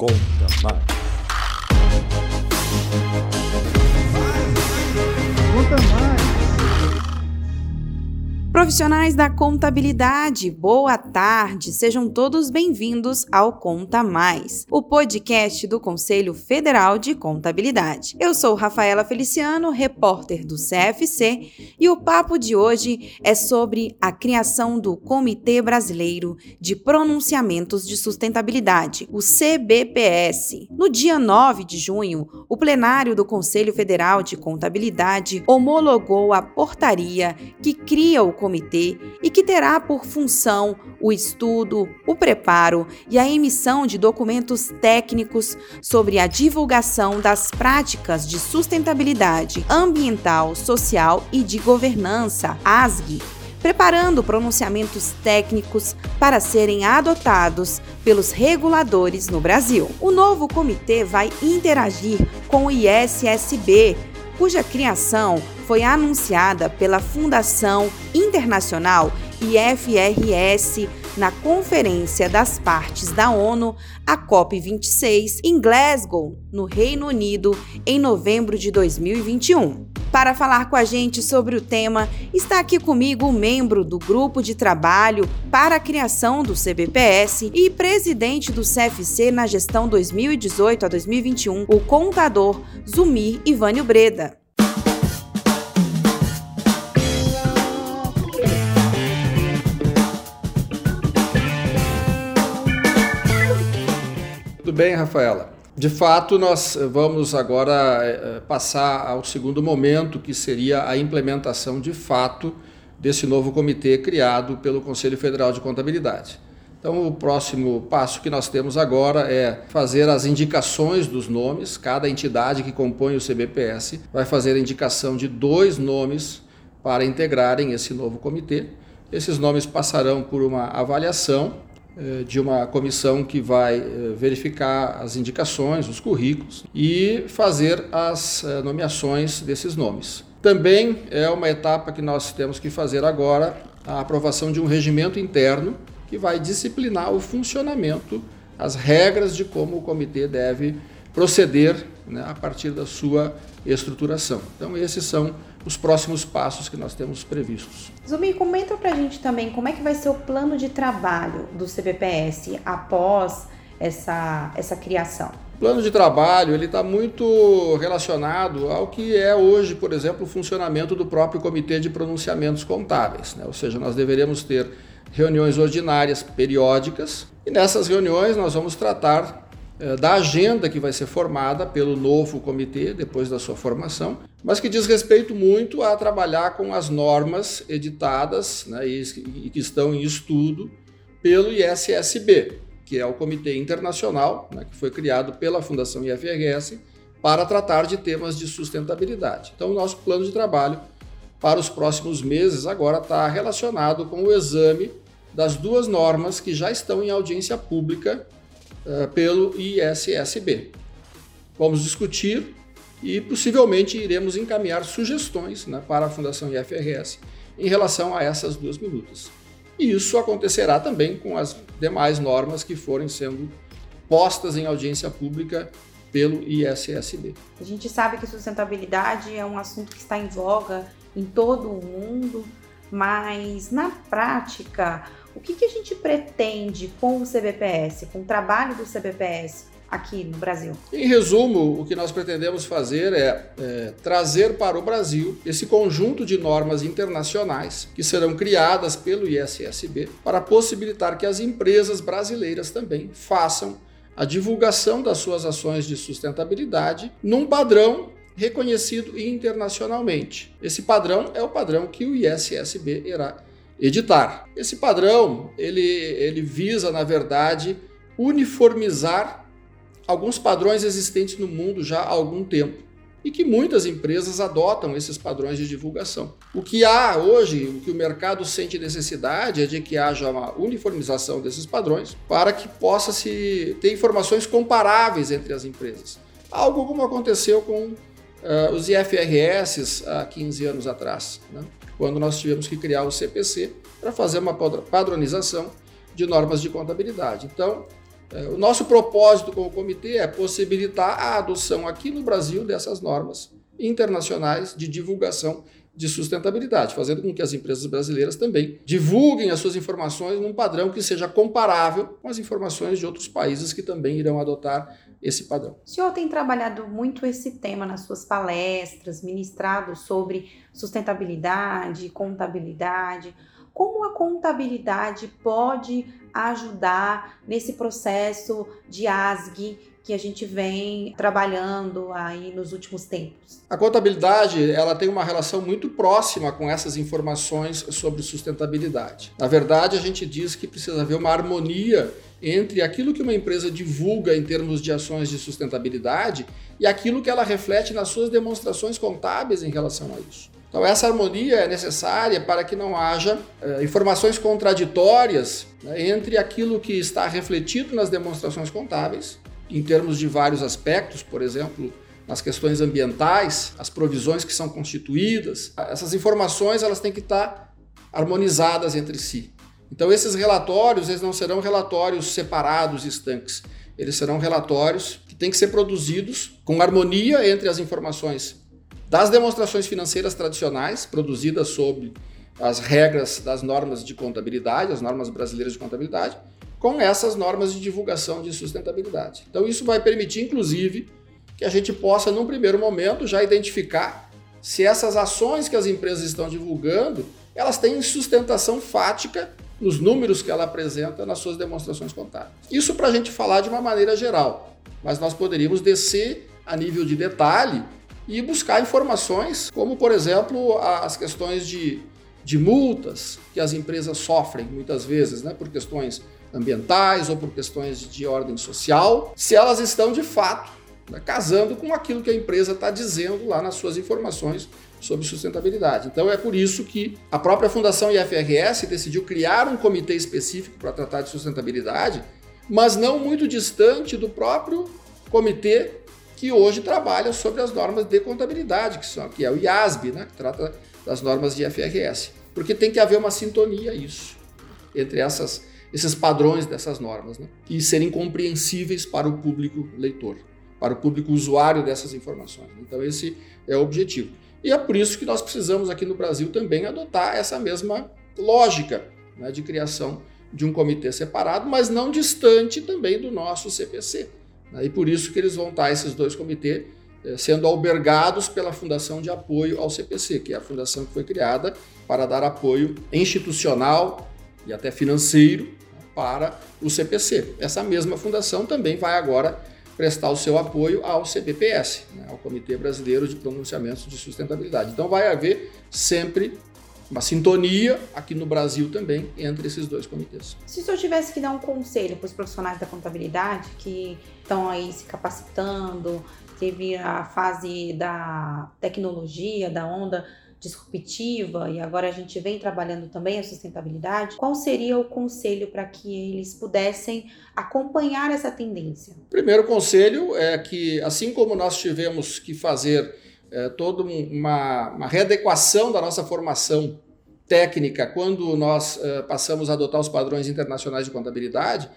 Conta mais. Conta mais. Profissionais da contabilidade, boa tarde, sejam todos bem-vindos ao Conta Mais, o podcast do Conselho Federal de Contabilidade. Eu sou Rafaela Feliciano, repórter do CFC, e o papo de hoje é sobre a criação do Comitê Brasileiro de Pronunciamentos de Sustentabilidade, o CBPS. No dia 9 de junho, o plenário do Conselho Federal de Contabilidade homologou a portaria que cria o comitê e que terá por função o estudo, o preparo e a emissão de documentos técnicos sobre a divulgação das práticas de sustentabilidade ambiental, social e de governança, ASG, preparando pronunciamentos técnicos para serem adotados pelos reguladores no Brasil. O novo comitê vai interagir com o ISSB, cuja criação foi anunciada pela Fundação Internacional IFRS na Conferência das Partes da ONU, a COP26, em Glasgow, no Reino Unido, em novembro de 2021. Para falar com a gente sobre o tema, está aqui comigo o membro do grupo de trabalho para a criação do CBPS e presidente do CFC na gestão 2018 a 2021, o contador Zumir Ivânio Breda. Tudo bem, Rafaela? De fato, nós vamos agora eh, passar ao segundo momento, que seria a implementação de fato desse novo comitê criado pelo Conselho Federal de Contabilidade. Então, o próximo passo que nós temos agora é fazer as indicações dos nomes. Cada entidade que compõe o CBPS vai fazer a indicação de dois nomes para integrarem esse novo comitê. Esses nomes passarão por uma avaliação eh, de uma comissão que vai eh, verificar as indicações, os currículos e fazer as eh, nomeações desses nomes. Também é uma etapa que nós temos que fazer agora a aprovação de um regimento interno que vai disciplinar o funcionamento, as regras de como o comitê deve proceder né, a partir da sua estruturação. Então, esses são os próximos passos que nós temos previstos. Zumi, comenta pra gente também como é que vai ser o plano de trabalho do CBPS após essa, essa criação. O plano de trabalho ele está muito relacionado ao que é hoje, por exemplo, o funcionamento do próprio Comitê de Pronunciamentos Contábeis. Né? Ou seja, nós deveríamos ter reuniões ordinárias periódicas e nessas reuniões nós vamos tratar da agenda que vai ser formada pelo novo comitê depois da sua formação, mas que diz respeito muito a trabalhar com as normas editadas né, e, que estão em estudo pelo ISSB, que é o Comitê Internacional, né, que foi criado pela Fundação IFRS para tratar de temas de sustentabilidade. Então, o nosso plano de trabalho para os próximos meses agora está relacionado com o exame das duas normas que já estão em audiência pública uh, pelo ISSB. Vamos discutir e possivelmente iremos encaminhar sugestões né, para a Fundação IFRS em relação a essas duas minutas. E isso acontecerá também com as demais normas que forem sendo postas em audiência pública pelo ISSB. A gente sabe que sustentabilidade é um assunto que está em voga em todo o mundo, mas na prática, o que, que a gente pretende com o CBPS, com o trabalho do CBPS aqui no Brasil? Em resumo, o que nós pretendemos fazer é, é, trazer para o Brasil esse conjunto de normas internacionais que serão criadas pelo ISSB para possibilitar que as empresas brasileiras também façam a divulgação das suas ações de sustentabilidade num padrão reconhecido internacionalmente. Esse padrão é o padrão que o ISSB irá editar. Esse padrão, ele, ele visa, na verdade, uniformizar alguns padrões existentes no mundo já há algum tempo e que muitas empresas adotam esses padrões de divulgação. O que há hoje, o que o mercado sente necessidade é de que haja uma uniformização desses padrões para que possa se ter informações comparáveis entre as empresas. Algo como aconteceu com uh, os IFRS há 15 anos atrás. Né? Quando nós tivemos que criar o CPC para fazer uma padronização de normas de contabilidade. Então, É, o nosso propósito como comitê é possibilitar a adoção aqui no Brasil dessas normas internacionais de divulgação de sustentabilidade, fazendo com que as empresas brasileiras também divulguem as suas informações num padrão que seja comparável com as informações de outros países que também irão adotar esse padrão. O senhor tem trabalhado muito esse tema nas suas palestras, ministrado sobre sustentabilidade, contabilidade. Como a contabilidade pode ajudar nesse processo de ASG que a gente vem trabalhando aí nos últimos tempos? A contabilidade ela tem uma relação muito próxima com essas informações sobre sustentabilidade. Na verdade, a gente diz que precisa haver uma harmonia entre aquilo que uma empresa divulga em termos de ações de sustentabilidade e aquilo que ela reflete nas suas demonstrações contábeis em relação a isso. Então, essa harmonia é necessária para que não haja eh, informações contraditórias né, entre aquilo que está refletido nas demonstrações contábeis, em termos de vários aspectos, por exemplo, nas questões ambientais, as provisões que são constituídas. Essas informações elas têm que estar harmonizadas entre si. Então, esses relatórios eles não serão relatórios separados, estanques. Eles serão relatórios que têm que ser produzidos com harmonia entre as informações das demonstrações financeiras tradicionais, produzidas sob as regras das normas de contabilidade, as normas brasileiras de contabilidade, com essas normas de divulgação de sustentabilidade. Então, isso vai permitir, inclusive, que a gente possa, num primeiro momento, já identificar se essas ações que as empresas estão divulgando, elas têm sustentação fática nos números que ela apresenta nas suas demonstrações contábeis. Isso para a gente falar de uma maneira geral, mas nós poderíamos descer a nível de detalhe e buscar informações, como por exemplo as questões de, de multas que as empresas sofrem muitas vezes, né, por questões ambientais ou por questões de ordem social, se elas estão de fato né, casando com aquilo que a empresa está dizendo lá nas suas informações sobre sustentabilidade. Então é por isso que a própria Fundação IFRS decidiu criar um comitê específico para tratar de sustentabilidade, mas não muito distante do próprio comitê que hoje trabalha sobre as normas de contabilidade, que, são, que é o IASB, né, que trata das normas de IFRS. Porque tem que haver uma sintonia isso entre essas, esses padrões dessas normas né, e serem compreensíveis para o público leitor, para o público usuário dessas informações. Então esse é o objetivo. E é por isso que nós precisamos aqui no Brasil também adotar essa mesma lógica né, de criação de um comitê separado, mas não distante também do nosso CPC. Né? E por isso que eles vão estar, esses dois comitês, eh, sendo albergados pela Fundação de Apoio ao CPC, que é a fundação que foi criada para dar apoio institucional e até financeiro né, para o CPC. Essa mesma fundação também vai agora prestar o seu apoio ao CBPS, né, ao Comitê Brasileiro de Pronunciamentos de Sustentabilidade. Então vai haver sempre uma sintonia aqui no Brasil também entre esses dois comitês. Se o senhor tivesse que dar um conselho para os profissionais da contabilidade que estão aí se capacitando, teve a fase da tecnologia, da onda disruptiva e agora a gente vem trabalhando também a sustentabilidade, qual seria o conselho para que eles pudessem acompanhar essa tendência? Primeiro conselho é que, assim como nós tivemos que fazer é, toda uma, uma readequação da nossa formação técnica quando nós uh, passamos a adotar os padrões internacionais de contabilidade,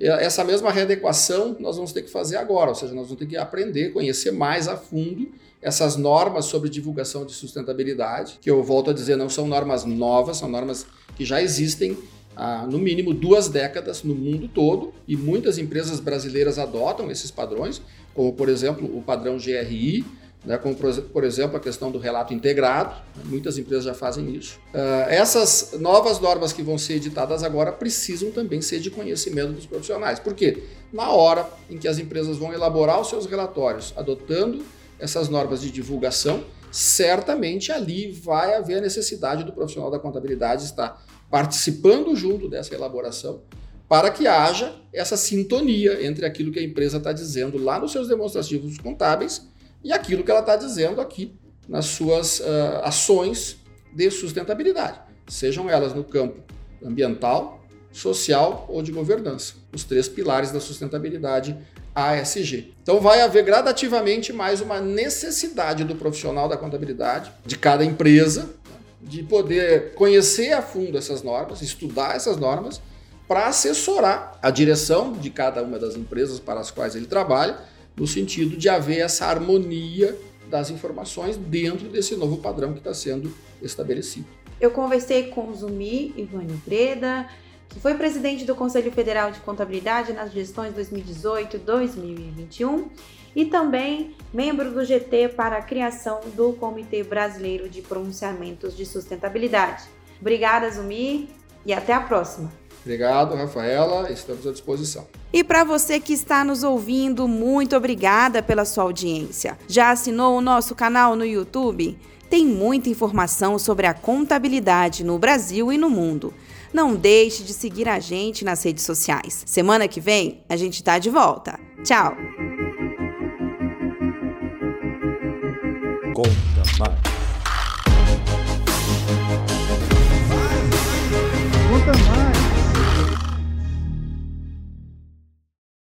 essa mesma readequação nós vamos ter que fazer agora, ou seja, nós vamos ter que aprender, conhecer mais a fundo essas normas sobre divulgação de sustentabilidade, que eu volto a dizer, não são normas novas, são normas que já existem há no mínimo duas décadas no mundo todo e muitas empresas brasileiras adotam esses padrões, como por exemplo o padrão GRI, né, como por exemplo a questão do relato integrado, né, muitas empresas já fazem isso. Uh, essas novas normas que vão ser editadas agora precisam também ser de conhecimento dos profissionais. Por quê? Na hora em que as empresas vão elaborar os seus relatórios adotando essas normas de divulgação, certamente ali vai haver a necessidade do profissional da contabilidade estar participando junto dessa elaboração para que haja essa sintonia entre aquilo que a empresa está dizendo lá nos seus demonstrativos contábeis e aquilo que ela está dizendo aqui nas suas uh, ações de sustentabilidade, sejam elas no campo ambiental, social ou de governança, os três pilares da sustentabilidade ASG. Então vai haver gradativamente mais uma necessidade do profissional da contabilidade, de cada empresa, de poder conhecer a fundo essas normas, estudar essas normas para assessorar a direção de cada uma das empresas para as quais ele trabalha, no sentido de haver essa harmonia das informações dentro desse novo padrão que está sendo estabelecido. Eu conversei com o Zumi Ivani Breda, que foi presidente do Conselho Federal de Contabilidade nas gestões 2018 2021 e também membro do GT para a criação do Comitê Brasileiro de Pronunciamentos de Sustentabilidade. Obrigada, Zumi, e até a próxima. Obrigado, Rafaela. Estamos à disposição. E para você que está nos ouvindo, muito obrigada pela sua audiência. Já assinou o nosso canal no YouTube? Tem muita informação sobre a contabilidade no Brasil e no mundo. Não deixe de seguir a gente nas redes sociais. Semana que vem a gente está de volta. Tchau! Conta mais.